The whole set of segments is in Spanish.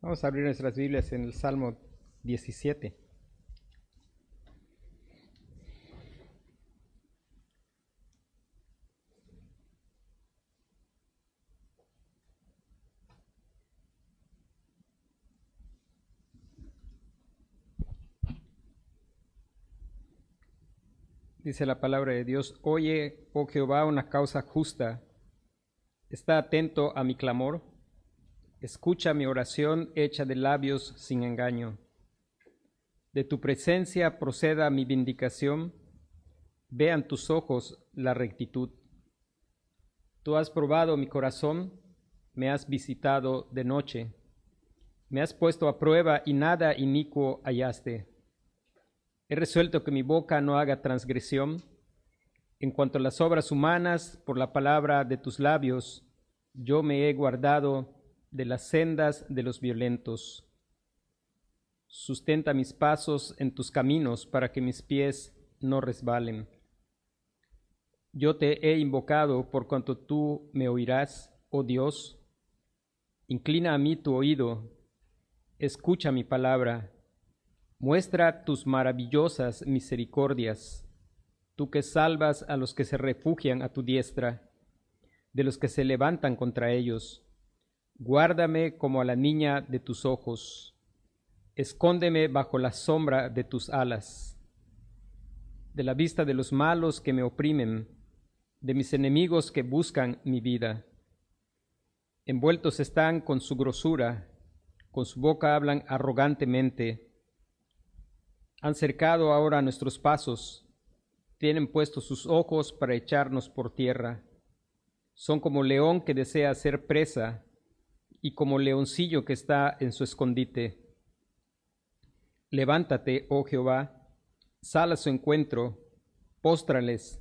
Vamos a abrir nuestras Biblias en el Salmo 17. Dice la palabra de Dios, oye, oh Jehová, una causa justa, está atento a mi clamor, escucha mi oración hecha de labios sin engaño. De tu presencia proceda mi vindicación, vean tus ojos la rectitud. Tú has probado mi corazón, me has visitado de noche, me has puesto a prueba y nada inicuo hallaste. He resuelto que mi boca no haga transgresión. En cuanto a las obras humanas, por la palabra de tus labios, yo me he guardado de las sendas de los violentos. Sustenta mis pasos en tus caminos para que mis pies no resbalen. Yo te he invocado por cuanto tú me oirás, oh Dios. Inclina a mí tu oído, escucha mi palabra Muestra tus maravillosas misericordias, tú que salvas a los que se refugian a tu diestra, de los que se levantan contra ellos. Guárdame como a la niña de tus ojos, escóndeme bajo la sombra de tus alas, de la vista de los malos que me oprimen, de mis enemigos que buscan mi vida. Envueltos están con su grosura, con su boca hablan arrogantemente, han cercado ahora nuestros pasos, tienen puestos sus ojos para echarnos por tierra. Son como león que desea ser presa y como leoncillo que está en su escondite. Levántate, oh Jehová, sal a su encuentro, póstrales,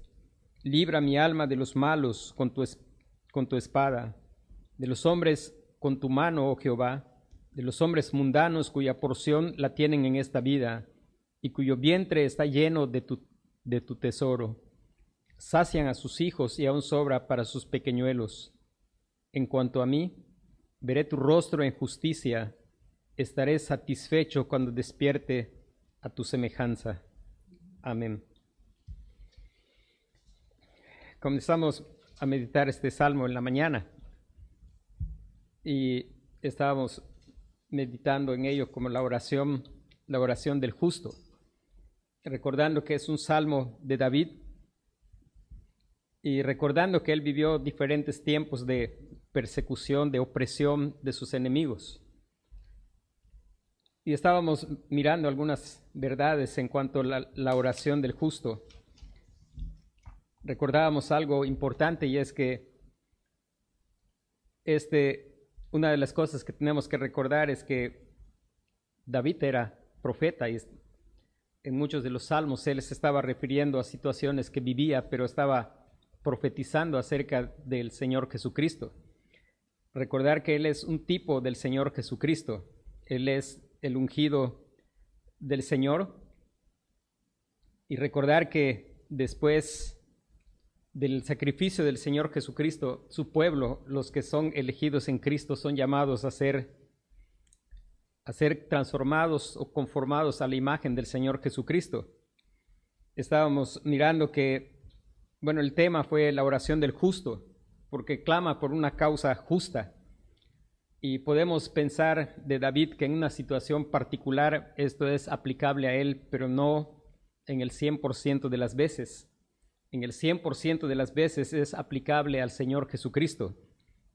libra mi alma de los malos con tu, con tu espada, de los hombres con tu mano, oh Jehová, de los hombres mundanos cuya porción la tienen en esta vida y cuyo vientre está lleno de tu, de tu tesoro. Sacian a sus hijos y aún sobra para sus pequeñuelos. En cuanto a mí, veré tu rostro en justicia, estaré satisfecho cuando despierte a tu semejanza. Amén. Comenzamos a meditar este salmo en la mañana y estábamos meditando en ello como la oración, la oración del justo recordando que es un salmo de David y recordando que él vivió diferentes tiempos de persecución, de opresión de sus enemigos. Y estábamos mirando algunas verdades en cuanto a la, oración del justo. Recordábamos algo importante y es que este, una de las cosas que tenemos que recordar es que David era profeta y en muchos de los salmos él se estaba refiriendo a situaciones que vivía, pero estaba profetizando acerca del Señor Jesucristo. Recordar que Él es un tipo del Señor Jesucristo. Él es el ungido del Señor. Y recordar que después del sacrificio del Señor Jesucristo, su pueblo, los que son elegidos en Cristo, son llamados a ser a ser transformados o conformados a la imagen del Señor Jesucristo. Estábamos mirando que, bueno, el tema fue la oración del justo, porque clama por una causa justa. Y podemos pensar de David que en una situación particular esto es aplicable a él, pero no en el 100% de las veces. En el 100% de las veces es aplicable al Señor Jesucristo.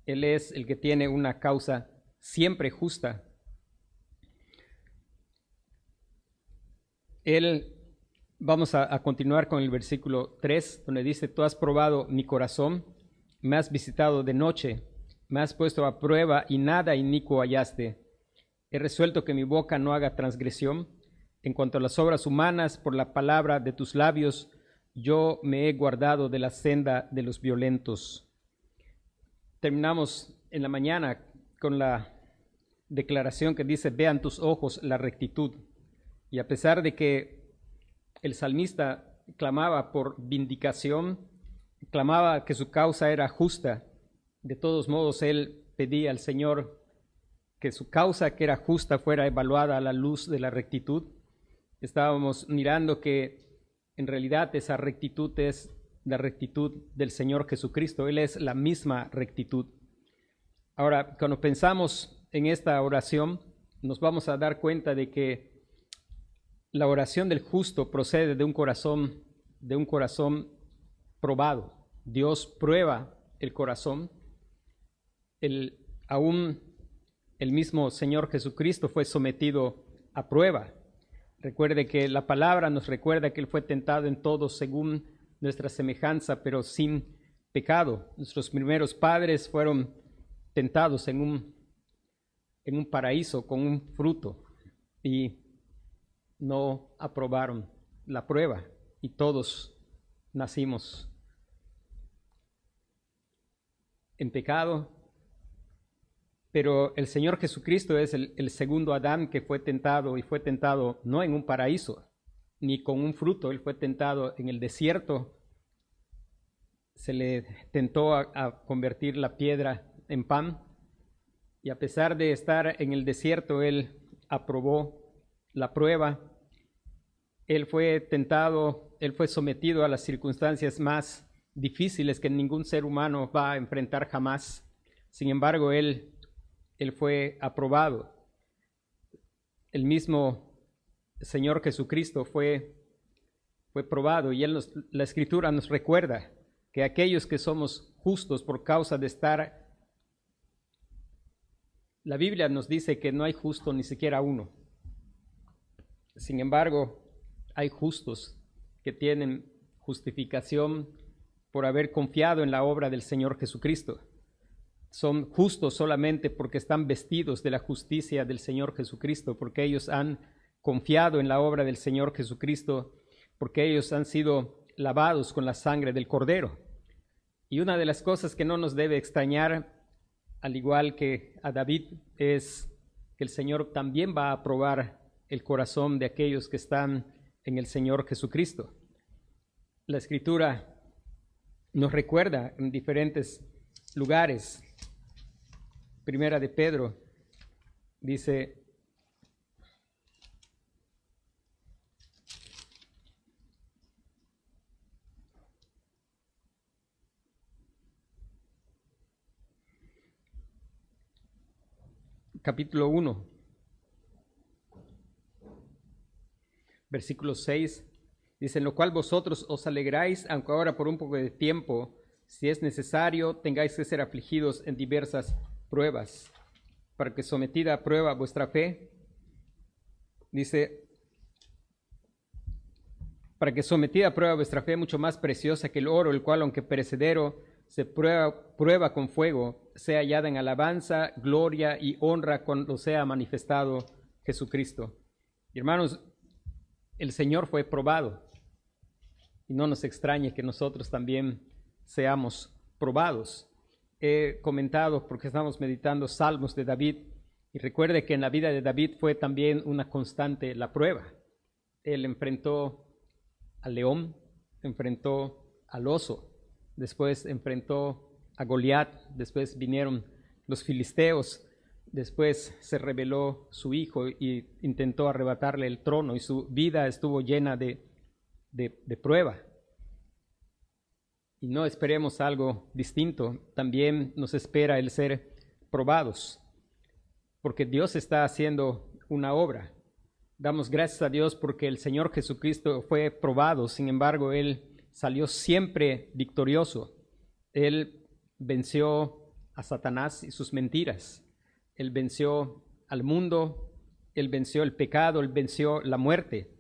Él es el que tiene una causa siempre justa Él, vamos a, continuar con el versículo 3, donde dice, tú has probado mi corazón, me has visitado de noche, me has puesto a prueba y nada inicuo hallaste. He resuelto que mi boca no haga transgresión. En cuanto a las obras humanas, por la palabra de tus labios, yo me he guardado de la senda de los violentos. Terminamos en la mañana con la declaración que dice, vean tus ojos la rectitud. Y a pesar de que el salmista clamaba por vindicación, clamaba que su causa era justa, de todos modos él pedía al Señor que su causa, que era justa, fuera evaluada a la luz de la rectitud. Estábamos mirando que en realidad esa rectitud es la rectitud del Señor Jesucristo. Él es la misma rectitud. Ahora, cuando pensamos en esta oración, nos vamos a dar cuenta de que la oración del justo procede de un corazón, de un corazón probado. Dios prueba el corazón. El, aún el mismo Señor Jesucristo fue sometido a prueba. Recuerde que la palabra nos recuerda que Él fue tentado en todo según nuestra semejanza, pero sin pecado. Nuestros primeros padres fueron tentados en un, en un paraíso con un fruto y no aprobaron la prueba y todos nacimos en pecado, pero el Señor Jesucristo es el, segundo Adán que fue tentado y fue tentado no en un paraíso, ni con un fruto, él fue tentado en el desierto, se le tentó a, a convertir la piedra en pan, y a pesar de estar en el desierto, él aprobó la prueba, él fue tentado, él fue sometido a las circunstancias más difíciles que ningún ser humano va a enfrentar jamás. Sin embargo, él, él fue aprobado. El mismo Señor Jesucristo fue, fue probado y él la escritura nos recuerda que aquellos que somos justos por causa de estar, la Biblia nos dice que no hay justo ni siquiera uno. Sin embargo, hay justos que tienen justificación por haber confiado en la obra del Señor Jesucristo. Son justos solamente porque están vestidos de la justicia del Señor Jesucristo, porque ellos han confiado en la obra del Señor Jesucristo, porque ellos han sido lavados con la sangre del Cordero. Y una de las cosas que no nos debe extrañar, al igual que a David, es que el Señor también va a probar el corazón de aquellos que están en el Señor Jesucristo. La escritura nos recuerda en diferentes lugares. Primera de Pedro dice, capítulo 1, versículo 6 Dice, en lo cual vosotros os alegráis, aunque ahora por un poco de tiempo, si es necesario, tengáis que ser afligidos en diversas pruebas, para que sometida a prueba vuestra fe, dice, para que sometida a prueba vuestra fe, mucho más preciosa que el oro, el cual, aunque perecedero, se prueba, prueba con fuego, sea hallada en alabanza, gloria y honra cuando sea manifestado Jesucristo. hermanos, el Señor fue probado y no nos extrañe que nosotros también seamos probados. He comentado porque estamos meditando salmos de David y recuerde que en la vida de David fue también una constante la prueba. Él enfrentó al león, enfrentó al oso, después enfrentó a Goliat, después vinieron los filisteos, después se reveló su hijo y intentó arrebatarle el trono y su vida estuvo llena de prueba. Y no esperemos algo distinto, también nos espera el ser probados, porque Dios está haciendo una obra. Damos gracias a Dios porque el Señor Jesucristo fue probado, sin embargo, Él salió siempre victorioso. Él venció a Satanás y sus mentiras. Él venció al mundo, Él venció el pecado, Él venció la muerte.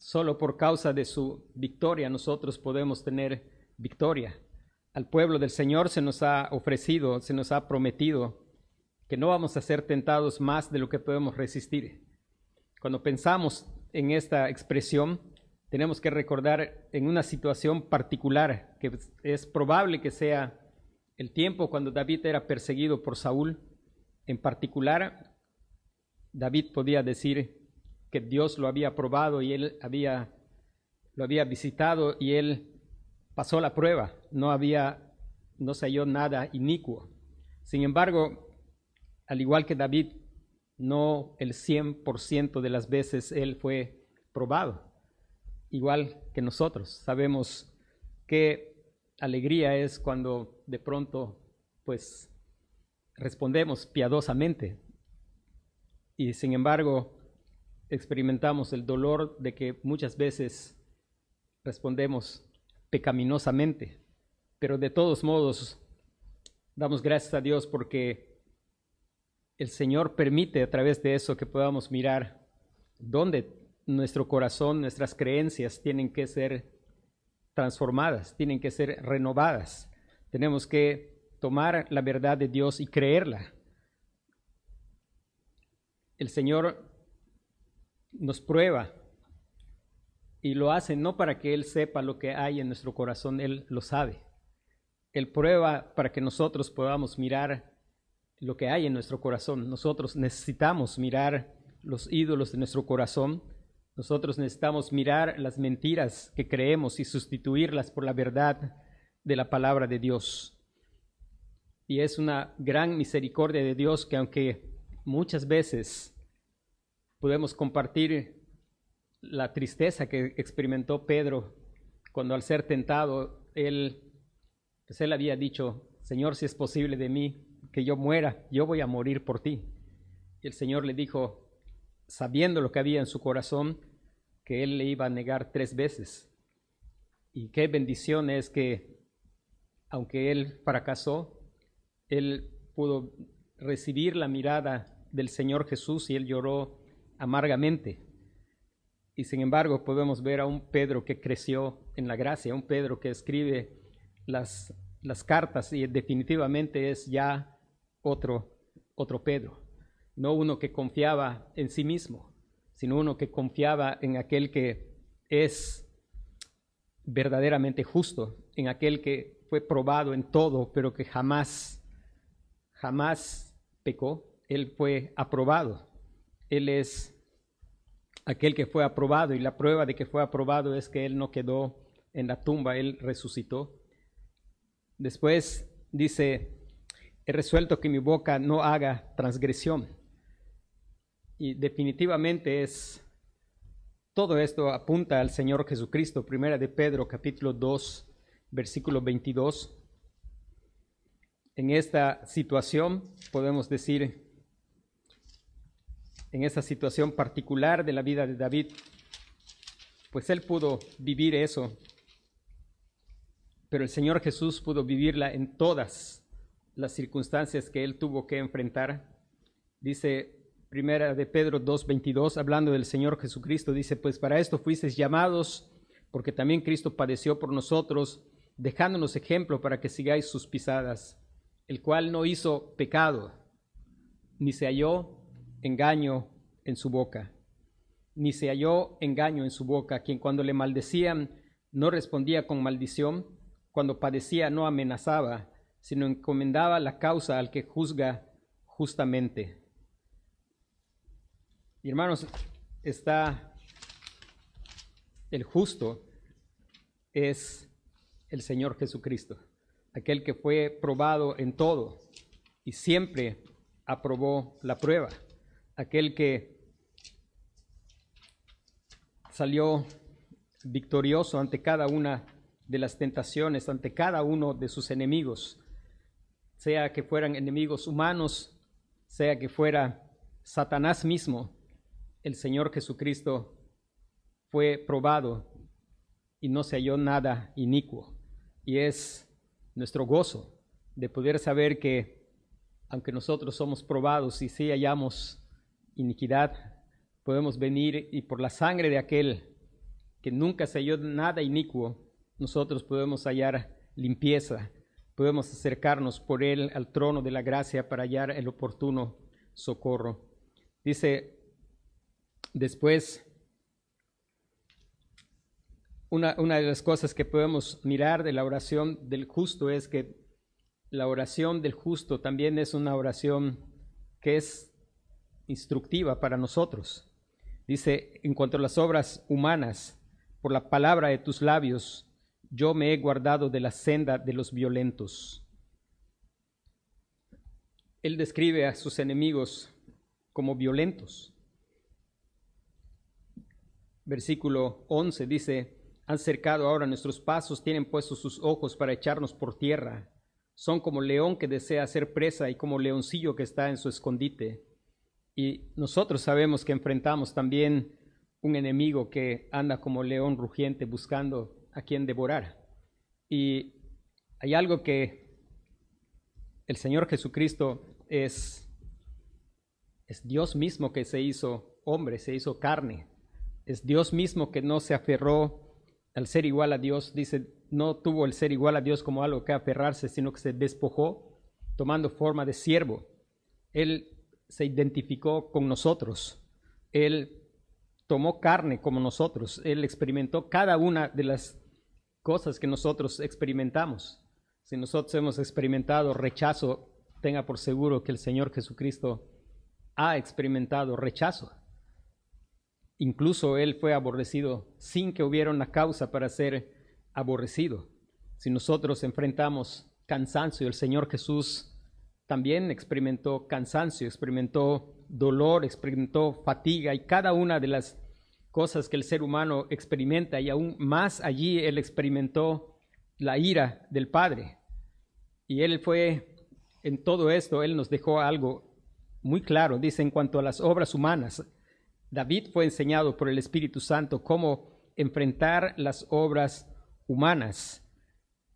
Solo por causa de su victoria nosotros podemos tener victoria. Al pueblo del Señor se nos ha ofrecido, se nos ha prometido que no vamos a ser tentados más de lo que podemos resistir. Cuando pensamos en esta expresión, tenemos que recordar en una situación particular, que es probable que sea el tiempo cuando David era perseguido por Saúl. En particular, David podía decir, que Dios lo había probado y él había, lo había visitado y él pasó la prueba. No había no se halló nada inicuo. Sin embargo, al igual que David, no el 100% de las veces él fue probado, igual que nosotros. Sabemos qué alegría es cuando de pronto, pues, respondemos piadosamente. Y sin embargo, experimentamos el dolor de que muchas veces respondemos pecaminosamente. Pero de todos modos, damos gracias a Dios porque el Señor permite a través de eso que podamos mirar dónde nuestro corazón, nuestras creencias tienen que ser transformadas, tienen que ser renovadas. Tenemos que tomar la verdad de Dios y creerla. El Señor nos prueba y lo hace no para que Él sepa lo que hay en nuestro corazón, Él lo sabe. Él prueba para que nosotros podamos mirar lo que hay en nuestro corazón. Nosotros necesitamos mirar los ídolos de nuestro corazón. Nosotros necesitamos mirar las mentiras que creemos y sustituirlas por la verdad de la palabra de Dios. Y es una gran misericordia de Dios que aunque muchas veces podemos compartir la tristeza que experimentó Pedro cuando al ser tentado, él, pues él había dicho, Señor, si es posible de mí que yo muera, yo voy a morir por ti. Y el Señor le dijo, sabiendo lo que había en su corazón, que él le iba a negar tres veces. Y qué bendición es que, aunque él fracasó, él pudo recibir la mirada del Señor Jesús y él lloró amargamente. Y sin embargo podemos ver a un Pedro que creció en la gracia, un Pedro que escribe las, las cartas y definitivamente es ya otro, otro Pedro. No uno que confiaba en sí mismo, sino uno que confiaba en aquel que es verdaderamente justo, en aquel que fue probado en todo, pero que jamás, jamás pecó. Él fue aprobado. Él es aquel que fue aprobado y la prueba de que fue aprobado es que él no quedó en la tumba, él resucitó. Después dice, he resuelto que mi boca no haga transgresión. Y definitivamente es, todo esto apunta al Señor Jesucristo. Primera de Pedro, capítulo 2, versículo 22. En esta situación podemos decir, en esa situación particular de la vida de David, pues él pudo vivir eso, pero el Señor Jesús pudo vivirla en todas las circunstancias que él tuvo que enfrentar. Dice Primera de Pedro 2:22, hablando del Señor Jesucristo, dice, pues para esto fuisteis llamados, porque también Cristo padeció por nosotros, dejándonos ejemplo para que sigáis sus pisadas, el cual no hizo pecado, ni se halló engaño en su boca, ni se halló engaño en su boca, quien cuando le maldecían no respondía con maldición, cuando padecía no amenazaba, sino encomendaba la causa al que juzga justamente. Y hermanos, está el justo es el Señor Jesucristo, aquel que fue probado en todo y siempre aprobó la prueba aquel que salió victorioso ante cada una de las tentaciones, ante cada uno de sus enemigos, sea que fueran enemigos humanos, sea que fuera Satanás mismo, el Señor Jesucristo fue probado y no se halló nada inicuo. Y es nuestro gozo de poder saber que, aunque nosotros somos probados y sí hallamos iniquidad, podemos venir y por la sangre de aquel que nunca se halló nada inicuo, nosotros podemos hallar limpieza, podemos acercarnos por él al trono de la gracia para hallar el oportuno socorro. Dice después, una, una, de las cosas que podemos mirar de la oración del justo es que la oración del justo también es una oración que es instructiva para nosotros. Dice, en cuanto a las obras humanas, por la palabra de tus labios, yo me he guardado de la senda de los violentos. él describe a sus enemigos como violentos. Versículo 11 dice, han cercado ahora nuestros pasos, tienen puestos sus ojos para echarnos por tierra. Son como león que desea hacer presa y como leoncillo que está en su escondite. Y nosotros sabemos que enfrentamos también un enemigo que anda como león rugiente buscando a quien devorar. Y hay algo que el Señor Jesucristo es, es Dios mismo que se hizo hombre, se hizo carne. Es Dios mismo que no se aferró al ser igual a Dios. Dice, no tuvo el ser igual a Dios como algo que aferrarse, sino que se despojó tomando forma de siervo. Él se identificó con nosotros. Él tomó carne como nosotros. Él experimentó cada una de las cosas que nosotros experimentamos. Si nosotros hemos experimentado rechazo, tenga por seguro que el Señor Jesucristo ha experimentado rechazo. Incluso Él fue aborrecido sin que hubiera una causa para ser aborrecido. Si nosotros enfrentamos cansancio, el Señor Jesús también experimentó cansancio, experimentó dolor, experimentó fatiga y cada una de las cosas que el ser humano experimenta y aún más allí Él experimentó la ira del Padre. Y Él fue, en todo esto, Él nos dejó algo muy claro, dice en cuanto a las obras humanas. David fue enseñado por el Espíritu Santo cómo enfrentar las obras humanas.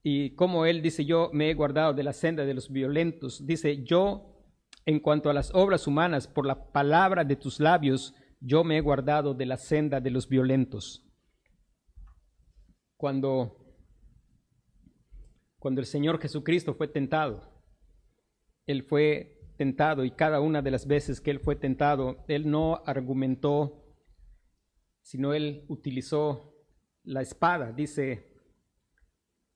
Y como él dice, yo me he guardado de la senda de los violentos. Dice, yo, en cuanto a las obras humanas, por la palabra de tus labios, yo me he guardado de la senda de los violentos. Cuando, cuando el Señor Jesucristo fue tentado, Él fue tentado y cada una de las veces que Él fue tentado, Él no argumentó, sino Él utilizó la espada. Dice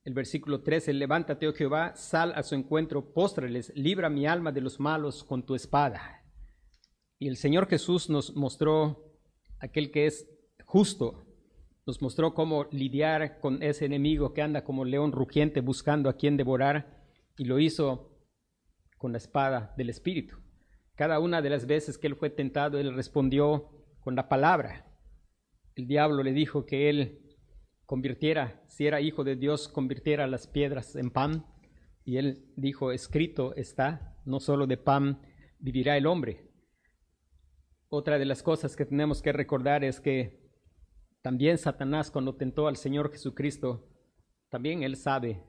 el versículo 13, levántate, oh Jehová, sal a su encuentro, póstrales, libra mi alma de los malos con tu espada. Y el Señor Jesús nos mostró aquel que es justo, nos mostró cómo lidiar con ese enemigo que anda como león rugiente buscando a quien devorar, y lo hizo con la espada del Espíritu. Cada una de las veces que él fue tentado, él respondió con la palabra. El diablo le dijo que él convirtiera, si era hijo de Dios, convirtiera las piedras en pan. Y él dijo, escrito está, no solo de pan vivirá el hombre. Otra de las cosas que tenemos que recordar es que también Satanás cuando tentó al Señor Jesucristo, también él sabe,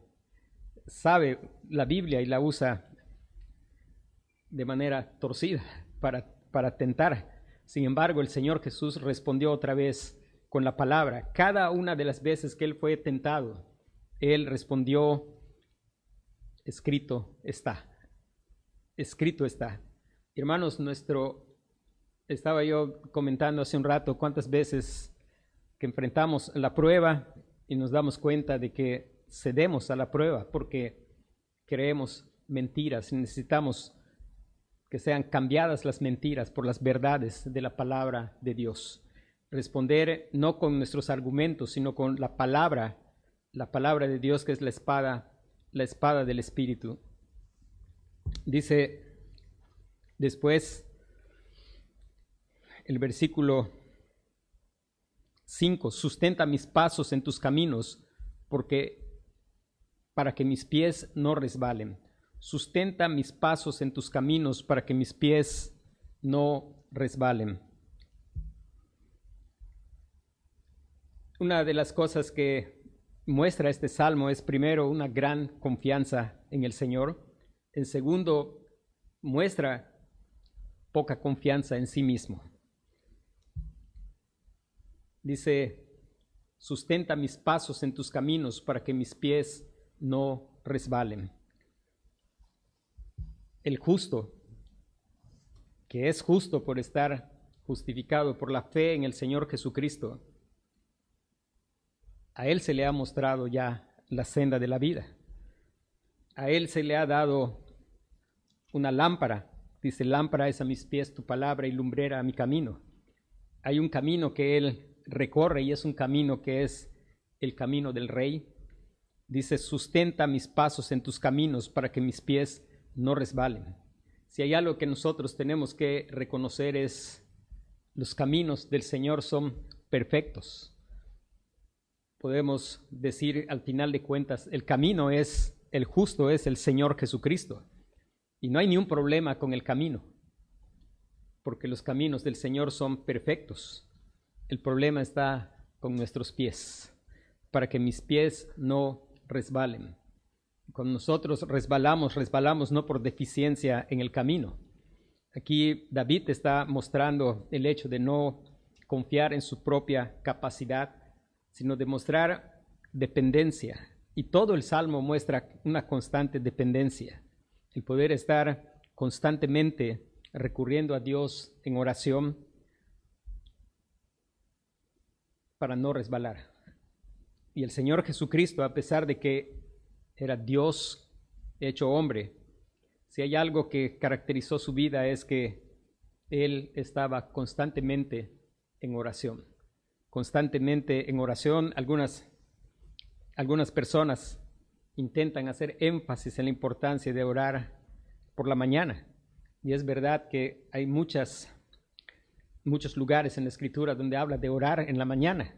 sabe la Biblia y la usa de manera torcida para, para tentar. Sin embargo, el Señor Jesús respondió otra vez, con la palabra. Cada una de las veces que él fue tentado, él respondió, escrito está, escrito está. Hermanos, nuestro, estaba yo comentando hace un rato cuántas veces que enfrentamos la prueba y nos damos cuenta de que cedemos a la prueba porque creemos mentiras, necesitamos que sean cambiadas las mentiras por las verdades de la palabra de Dios responder no con nuestros argumentos, sino con la palabra, la palabra de Dios que es la espada, la espada del Espíritu. Dice después el versículo 5, sustenta mis pasos en tus caminos, porque para que mis pies no resbalen. Sustenta mis pasos en tus caminos para que mis pies no resbalen. Una de las cosas que muestra este salmo es primero una gran confianza en el Señor. En segundo, muestra poca confianza en sí mismo. Dice, sustenta mis pasos en tus caminos para que mis pies no resbalen. El justo, que es justo por estar justificado por la fe en el Señor Jesucristo, a Él se le ha mostrado ya la senda de la vida. A Él se le ha dado una lámpara. Dice, lámpara es a mis pies tu palabra y lumbrera a mi camino. Hay un camino que Él recorre y es un camino que es el camino del Rey. Dice, sustenta mis pasos en tus caminos para que mis pies no resbalen. Si hay algo que nosotros tenemos que reconocer es los caminos del Señor son perfectos. Podemos decir al final de cuentas, el camino es, el justo es el Señor Jesucristo. Y no hay ni un problema con el camino, porque los caminos del Señor son perfectos. El problema está con nuestros pies, para que mis pies no resbalen. Cuando nosotros resbalamos, resbalamos no por deficiencia en el camino. Aquí David está mostrando el hecho de no confiar en su propia capacidad, sino de mostrar dependencia. Y todo el salmo muestra una constante dependencia el poder estar constantemente recurriendo a Dios en oración para no resbalar. Y el Señor Jesucristo, a pesar de que era Dios hecho hombre, si hay algo que caracterizó su vida es que Él estaba constantemente en oración. Constantemente en oración. Algunas, algunas personas intentan hacer énfasis en la importancia de orar por la mañana. Y es verdad que hay muchas, muchos lugares en la escritura donde habla de orar en la mañana.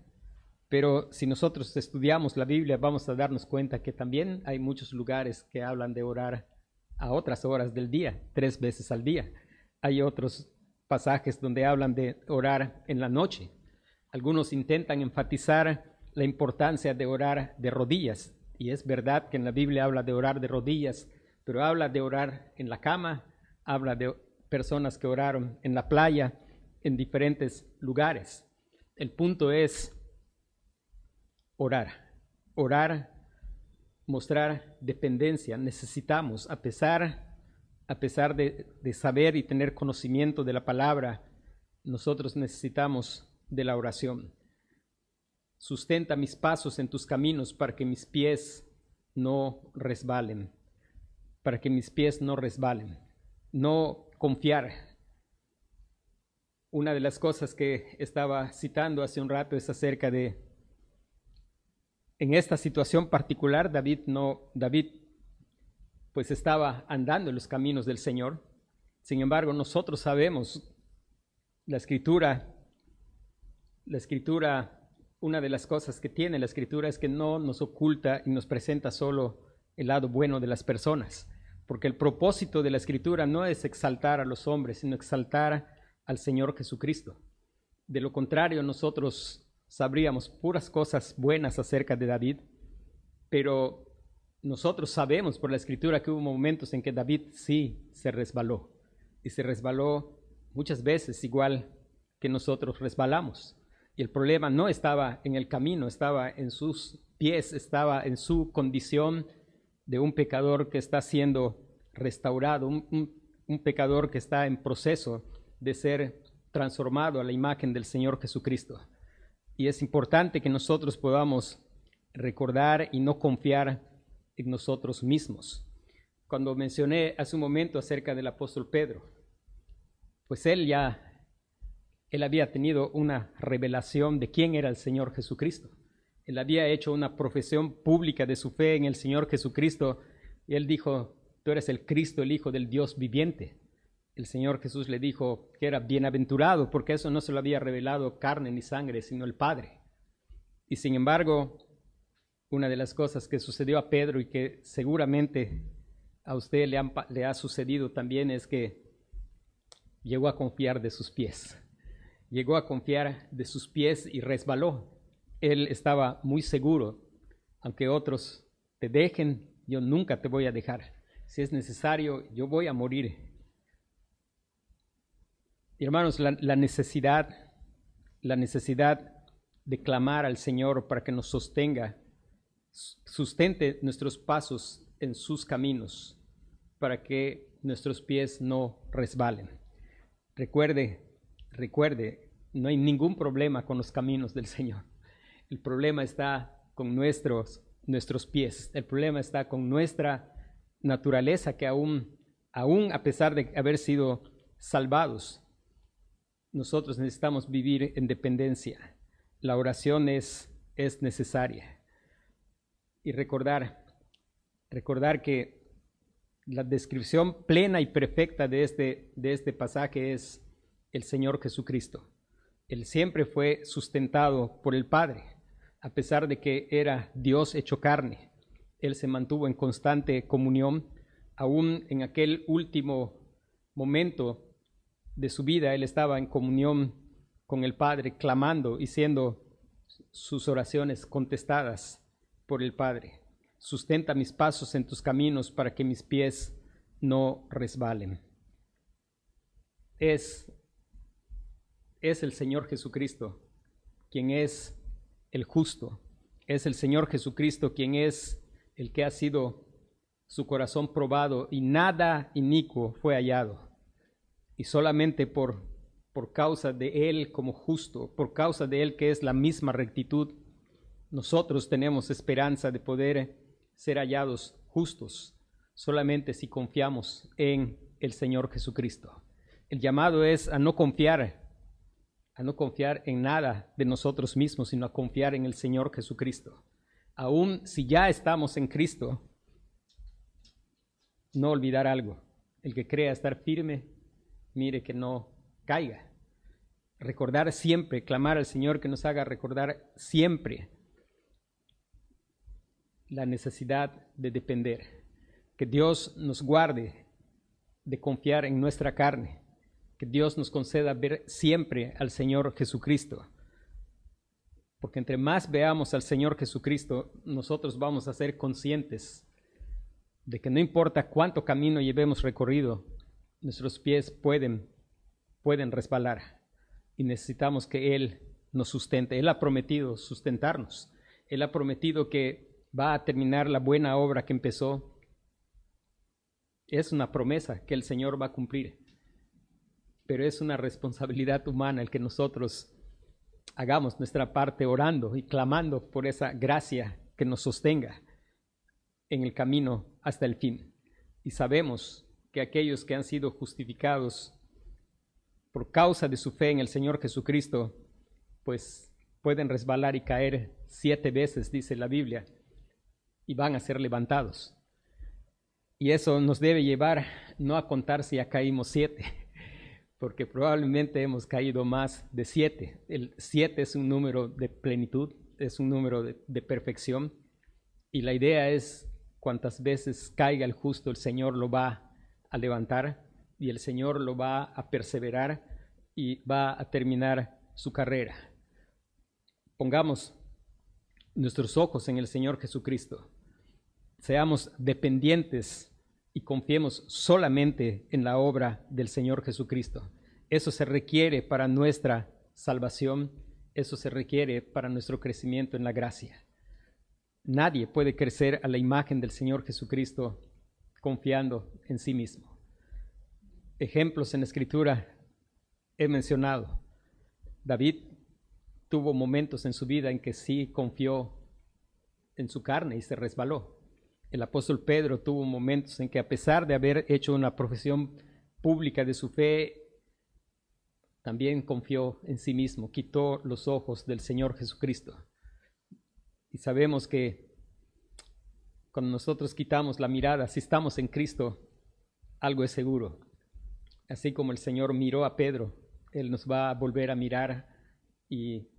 Pero si nosotros estudiamos la Biblia, vamos a darnos cuenta que también hay muchos lugares que hablan de orar a otras horas del día, tres veces al día. Hay otros pasajes donde hablan de orar en la noche. Algunos intentan enfatizar la importancia de orar de rodillas. Y es verdad que en la Biblia habla de orar de rodillas, pero habla de orar en la cama, habla de personas que oraron en la playa, en diferentes lugares. El punto es orar, orar, mostrar dependencia. Necesitamos, a pesar, a pesar de, de saber y tener conocimiento de la palabra, nosotros necesitamos de la oración. Sustenta mis pasos en tus caminos para que mis pies no resbalen, para que mis pies no resbalen. No confiar. Una de las cosas que estaba citando hace un rato es acerca de, en esta situación particular, David no, David pues estaba andando en los caminos del Señor. Sin embargo, nosotros sabemos, la escritura, la escritura una de las cosas que tiene la escritura es que no nos oculta y nos presenta solo el lado bueno de las personas, porque el propósito de la escritura no es exaltar a los hombres, sino exaltar al Señor Jesucristo. De lo contrario, nosotros sabríamos puras cosas buenas acerca de David, pero nosotros sabemos por la escritura que hubo momentos en que David sí se resbaló, y se resbaló muchas veces igual que nosotros resbalamos. El problema no estaba en el camino, estaba en sus pies, estaba en su condición de un pecador que está siendo restaurado, un, pecador que está en proceso de ser transformado a la imagen del Señor Jesucristo. Y es importante que nosotros podamos recordar y no confiar en nosotros mismos. Cuando mencioné hace un momento acerca del apóstol Pedro, pues él ya él había tenido una revelación de quién era el Señor Jesucristo. Él había hecho una profesión pública de su fe en el Señor Jesucristo y él dijo, tú eres el Cristo, el Hijo del Dios viviente. El Señor Jesús le dijo que era bienaventurado porque eso no se lo había revelado carne ni sangre, sino el Padre. Y sin embargo, una de las cosas que sucedió a Pedro y que seguramente a usted le, le ha sucedido también es que llegó a confiar de sus pies llegó a confiar de sus pies y resbaló. Él estaba muy seguro, aunque otros te dejen, yo nunca te voy a dejar. Si es necesario, yo voy a morir. hermanos, la, la necesidad, la necesidad de clamar al Señor para que nos sostenga, sustente nuestros pasos en sus caminos, para que nuestros pies no resbalen. Recuerde Recuerde, no hay ningún problema con los caminos del Señor. El problema está con nuestros, nuestros pies. El problema está con nuestra naturaleza que aún, aún a pesar de haber sido salvados, nosotros necesitamos vivir en dependencia. La oración es, es necesaria. Y recordar, recordar que la descripción plena y perfecta de este, de este pasaje es el Señor Jesucristo. Él siempre fue sustentado por el Padre, a pesar de que era Dios hecho carne. Él se mantuvo en constante comunión, aún en aquel último momento de su vida, Él estaba en comunión con el Padre, clamando y siendo sus oraciones contestadas por el Padre. Sustenta mis pasos en tus caminos para que mis pies no resbalen. Es, es el Señor Jesucristo quien es el justo. Es el Señor Jesucristo quien es el que ha sido su corazón probado y nada inicuo fue hallado. Y solamente por, por causa de Él como justo, por causa de Él que es la misma rectitud, nosotros tenemos esperanza de poder ser hallados justos solamente si confiamos en el Señor Jesucristo. El llamado es a no confiar, a no confiar en nada de nosotros mismos, sino a confiar en el Señor Jesucristo. Aún si ya estamos en Cristo, no olvidar algo. El que crea estar firme, mire que no caiga. Recordar siempre, clamar al Señor que nos haga recordar siempre la necesidad de depender. Que Dios nos guarde de confiar en nuestra carne. Que Dios nos conceda ver siempre al Señor Jesucristo. Porque entre más veamos al Señor Jesucristo, nosotros vamos a ser conscientes de que no importa cuánto camino llevemos recorrido, nuestros pies pueden, pueden resbalar y necesitamos que Él nos sustente. Él ha prometido sustentarnos. Él ha prometido que va a terminar la buena obra que empezó. Es una promesa que el Señor va a cumplir, pero es una responsabilidad humana el que nosotros hagamos nuestra parte orando y clamando por esa gracia que nos sostenga en el camino hasta el fin. Y sabemos que aquellos que han sido justificados por causa de su fe en el Señor Jesucristo, pues pueden resbalar y caer siete veces, dice la Biblia, y van a ser levantados. Y eso nos debe llevar no a contar si ya caímos siete, porque probablemente hemos caído más de siete. El siete es un número de plenitud, es un número de, de perfección. Y la idea es, cuantas veces caiga el justo, el Señor lo va a levantar y el Señor lo va a perseverar y va a terminar su carrera. Pongamos nuestros ojos en el Señor Jesucristo. Seamos dependientes y confiemos solamente en la obra del Señor Jesucristo. Eso se requiere para nuestra salvación, eso se requiere para nuestro crecimiento en la gracia. Nadie puede crecer a la imagen del Señor Jesucristo confiando en sí mismo. Ejemplos en la escritura he mencionado. David tuvo momentos en su vida en que sí confió en su carne y se resbaló. El apóstol Pedro tuvo momentos en que a pesar de haber hecho una profesión pública de su fe, también confió en sí mismo, quitó los ojos del Señor Jesucristo. Y sabemos que cuando nosotros quitamos la mirada, si estamos en Cristo, algo es seguro. Así como el Señor miró a Pedro, Él nos va a volver a mirar y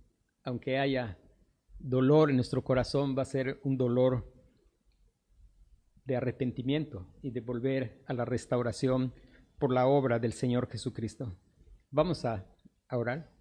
aunque haya dolor en nuestro corazón, va a ser un dolor de arrepentimiento y de volver a la restauración por la obra del Señor Jesucristo. Vamos a orar.